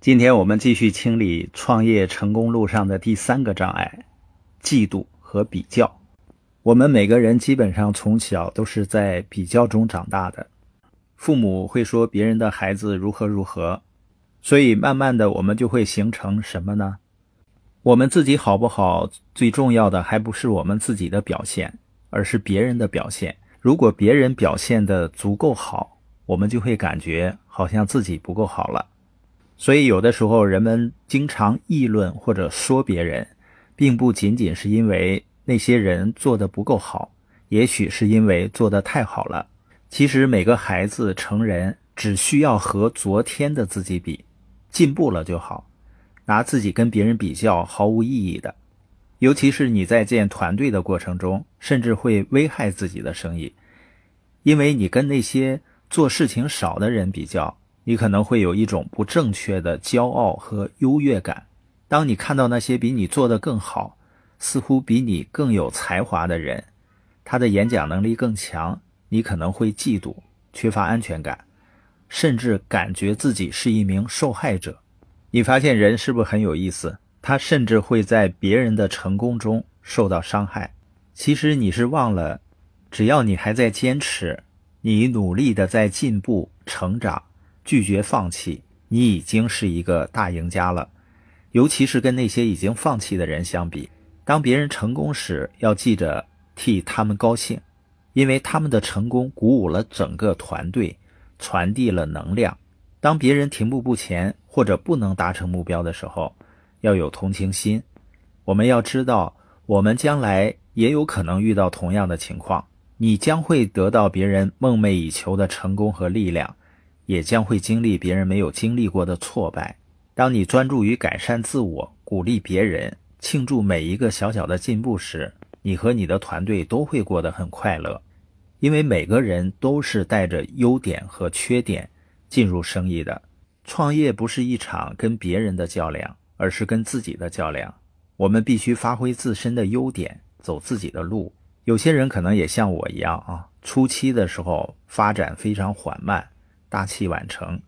今天我们继续清理创业成功路上的第三个障碍——嫉妒和比较。我们每个人基本上从小都是在比较中长大的，父母会说别人的孩子如何如何，所以慢慢的我们就会形成什么呢？我们自己好不好？最重要的还不是我们自己的表现，而是别人的表现。如果别人表现的足够好，我们就会感觉好像自己不够好了。所以有的时候人们经常议论或者说别人，并不仅仅是因为那些人做的不够好，也许是因为做的太好了。其实每个孩子、成人只需要和昨天的自己比，进步了就好。拿自己跟别人比较毫无意义的，尤其是你在建团队的过程中，甚至会危害自己的生意，因为你跟那些做事情少的人比较，你可能会有一种不正确的骄傲和优越感。当你看到那些比你做得更好，似乎比你更有才华的人，他的演讲能力更强，你可能会嫉妒，缺乏安全感，甚至感觉自己是一名受害者。你发现人是不是很有意思？他甚至会在别人的成功中受到伤害。其实你是忘了，只要你还在坚持，你努力的在进步、成长，拒绝放弃，你已经是一个大赢家了。尤其是跟那些已经放弃的人相比，当别人成功时，要记着替他们高兴，因为他们的成功鼓舞了整个团队，传递了能量。当别人停步不前或者不能达成目标的时候，要有同情心。我们要知道，我们将来也有可能遇到同样的情况。你将会得到别人梦寐以求的成功和力量，也将会经历别人没有经历过的挫败。当你专注于改善自我、鼓励别人、庆祝每一个小小的进步时，你和你的团队都会过得很快乐，因为每个人都是带着优点和缺点。进入生意的创业不是一场跟别人的较量，而是跟自己的较量。我们必须发挥自身的优点，走自己的路。有些人可能也像我一样啊，初期的时候发展非常缓慢，大器晚成。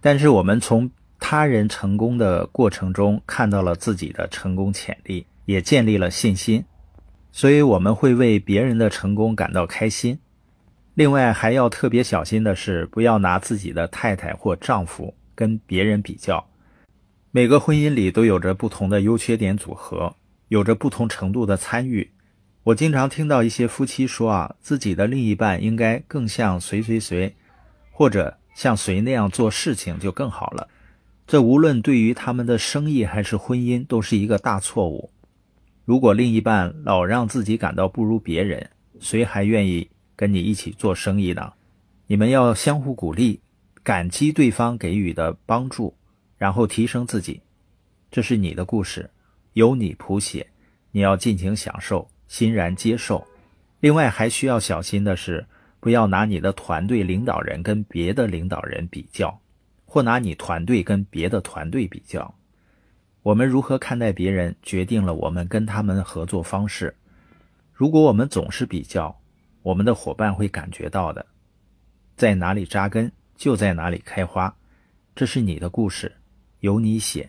但是我们从他人成功的过程中看到了自己的成功潜力，也建立了信心，所以我们会为别人的成功感到开心。另外还要特别小心的是，不要拿自己的太太或丈夫跟别人比较。每个婚姻里都有着不同的优缺点组合，有着不同程度的参与。我经常听到一些夫妻说啊，自己的另一半应该更像谁谁谁，或者像谁那样做事情就更好了。这无论对于他们的生意还是婚姻，都是一个大错误。如果另一半老让自己感到不如别人，谁还愿意？跟你一起做生意呢，你们要相互鼓励，感激对方给予的帮助，然后提升自己。这是你的故事，由你谱写，你要尽情享受，欣然接受。另外还需要小心的是，不要拿你的团队领导人跟别的领导人比较，或拿你团队跟别的团队比较。我们如何看待别人，决定了我们跟他们合作方式。如果我们总是比较，我们的伙伴会感觉到的，在哪里扎根就在哪里开花，这是你的故事，由你写。